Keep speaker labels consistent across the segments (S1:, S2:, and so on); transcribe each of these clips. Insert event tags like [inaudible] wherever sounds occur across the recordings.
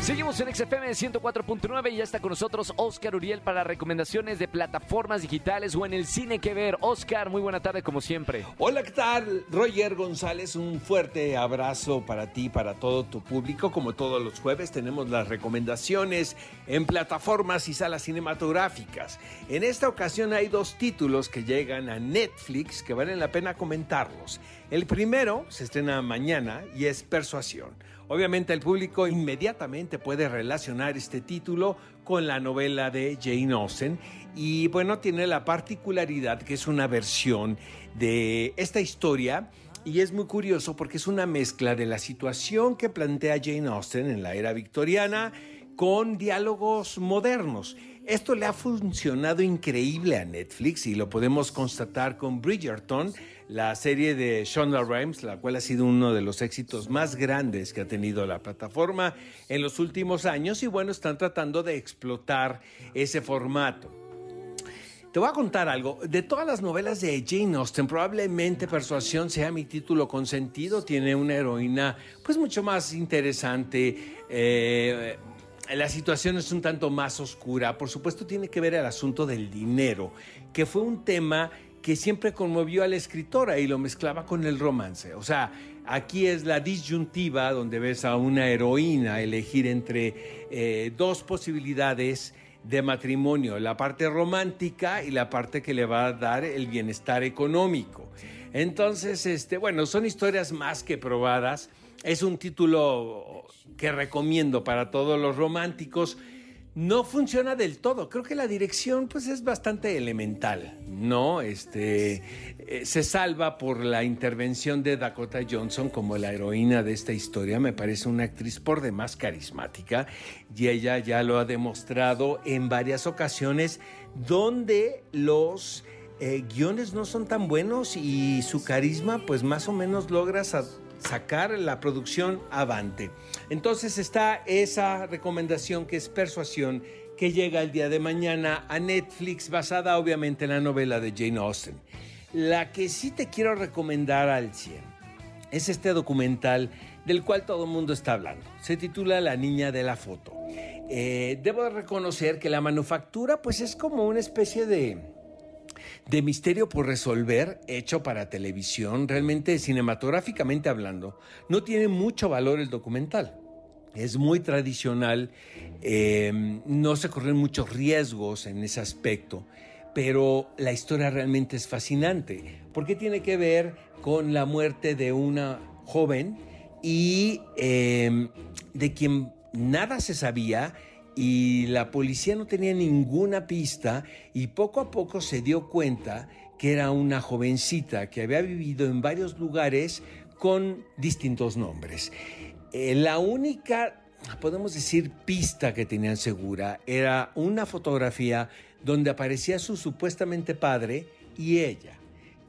S1: Seguimos en XFM 104.9 y ya está con nosotros Oscar Uriel para recomendaciones de plataformas digitales o en el cine que ver. Oscar, muy buena tarde como siempre.
S2: Hola, ¿qué tal? Roger González, un fuerte abrazo para ti, para todo tu público. Como todos los jueves tenemos las recomendaciones en plataformas y salas cinematográficas. En esta ocasión hay dos títulos que llegan a Netflix que valen la pena comentarlos. El primero se estrena mañana y es Persuasión. Obviamente el público inmediatamente puede relacionar este título con la novela de Jane Austen y bueno, tiene la particularidad que es una versión de esta historia y es muy curioso porque es una mezcla de la situación que plantea Jane Austen en la era victoriana con diálogos modernos. Esto le ha funcionado increíble a Netflix y lo podemos constatar con Bridgerton, la serie de Shonda Rhimes, la cual ha sido uno de los éxitos más grandes que ha tenido la plataforma en los últimos años y bueno, están tratando de explotar ese formato. Te voy a contar algo. De todas las novelas de Jane Austen, probablemente Persuasión sea mi título consentido. Tiene una heroína, pues, mucho más interesante. Eh, la situación es un tanto más oscura. Por supuesto, tiene que ver el asunto del dinero, que fue un tema que siempre conmovió a la escritora y lo mezclaba con el romance. O sea, aquí es la disyuntiva donde ves a una heroína elegir entre eh, dos posibilidades de matrimonio, la parte romántica y la parte que le va a dar el bienestar económico. Entonces, este, bueno, son historias más que probadas. Es un título que recomiendo para todos los románticos. No funciona del todo. Creo que la dirección pues es bastante elemental, ¿no? Este eh, se salva por la intervención de Dakota Johnson como la heroína de esta historia. Me parece una actriz por demás carismática y ella ya lo ha demostrado en varias ocasiones donde los eh, guiones no son tan buenos y su carisma pues más o menos logra sacar la producción avante. Entonces está esa recomendación que es Persuasión que llega el día de mañana a Netflix basada obviamente en la novela de Jane Austen. La que sí te quiero recomendar al 100 es este documental del cual todo el mundo está hablando. Se titula La niña de la foto. Eh, debo reconocer que la manufactura pues es como una especie de de misterio por resolver hecho para televisión, realmente cinematográficamente hablando, no tiene mucho valor el documental. Es muy tradicional, em, no se corren muchos riesgos en ese aspecto, pero la historia realmente es fascinante, porque tiene que ver con la muerte de una joven y em, de quien nada se sabía y la policía no tenía ninguna pista y poco a poco se dio cuenta que era una jovencita que había vivido en varios lugares con distintos nombres. Eh, la única, podemos decir, pista que tenían segura era una fotografía donde aparecía su supuestamente padre y ella.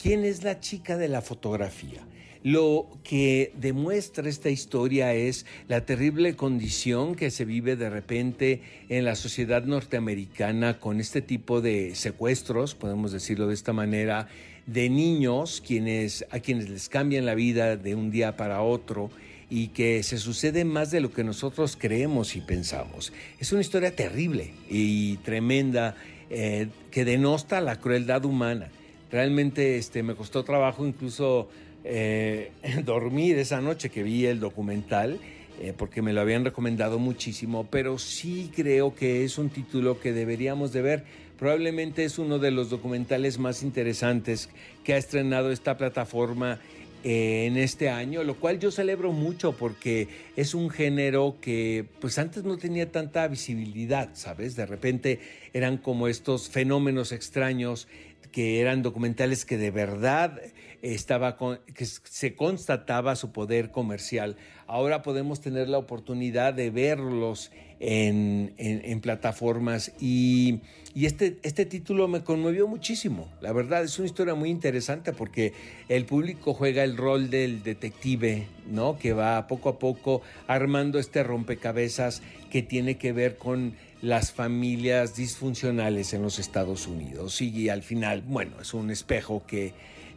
S2: ¿Quién es la chica de la fotografía? Lo que demuestra esta historia es la terrible condición que se vive de repente en la sociedad norteamericana con este tipo de secuestros, podemos decirlo de esta manera, de niños quienes, a quienes les cambian la vida de un día para otro y que se sucede más de lo que nosotros creemos y pensamos. Es una historia terrible y tremenda eh, que denosta la crueldad humana. Realmente este, me costó trabajo incluso eh, [laughs] dormir esa noche que vi el documental, eh, porque me lo habían recomendado muchísimo, pero sí creo que es un título que deberíamos de ver. Probablemente es uno de los documentales más interesantes que ha estrenado esta plataforma eh, en este año, lo cual yo celebro mucho porque es un género que pues antes no tenía tanta visibilidad, ¿sabes? De repente eran como estos fenómenos extraños que eran documentales que de verdad estaba que se constataba su poder comercial. Ahora podemos tener la oportunidad de verlos en, plataformas y, este, este título me conmovió muchísimo. La verdad es una historia muy interesante porque el público juega el rol del detective, ¿no? Que va poco a poco armando este rompecabezas que tiene que ver con las familias disfuncionales en los Estados Unidos. Y al final, bueno, es un espejo que,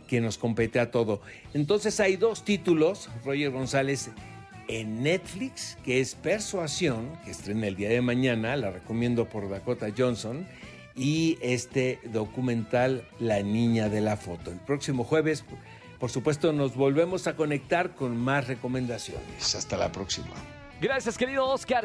S2: que nos compete a todo. Entonces hay dos títulos, Roger González, en Netflix, que es Persuasión, que estrena el día de mañana, la recomiendo por Dakota Johnson, y este documental La Niña de la Foto. El próximo jueves, por supuesto, nos volvemos a conectar con más recomendaciones. Hasta la próxima.
S1: Gracias, querido Oscar.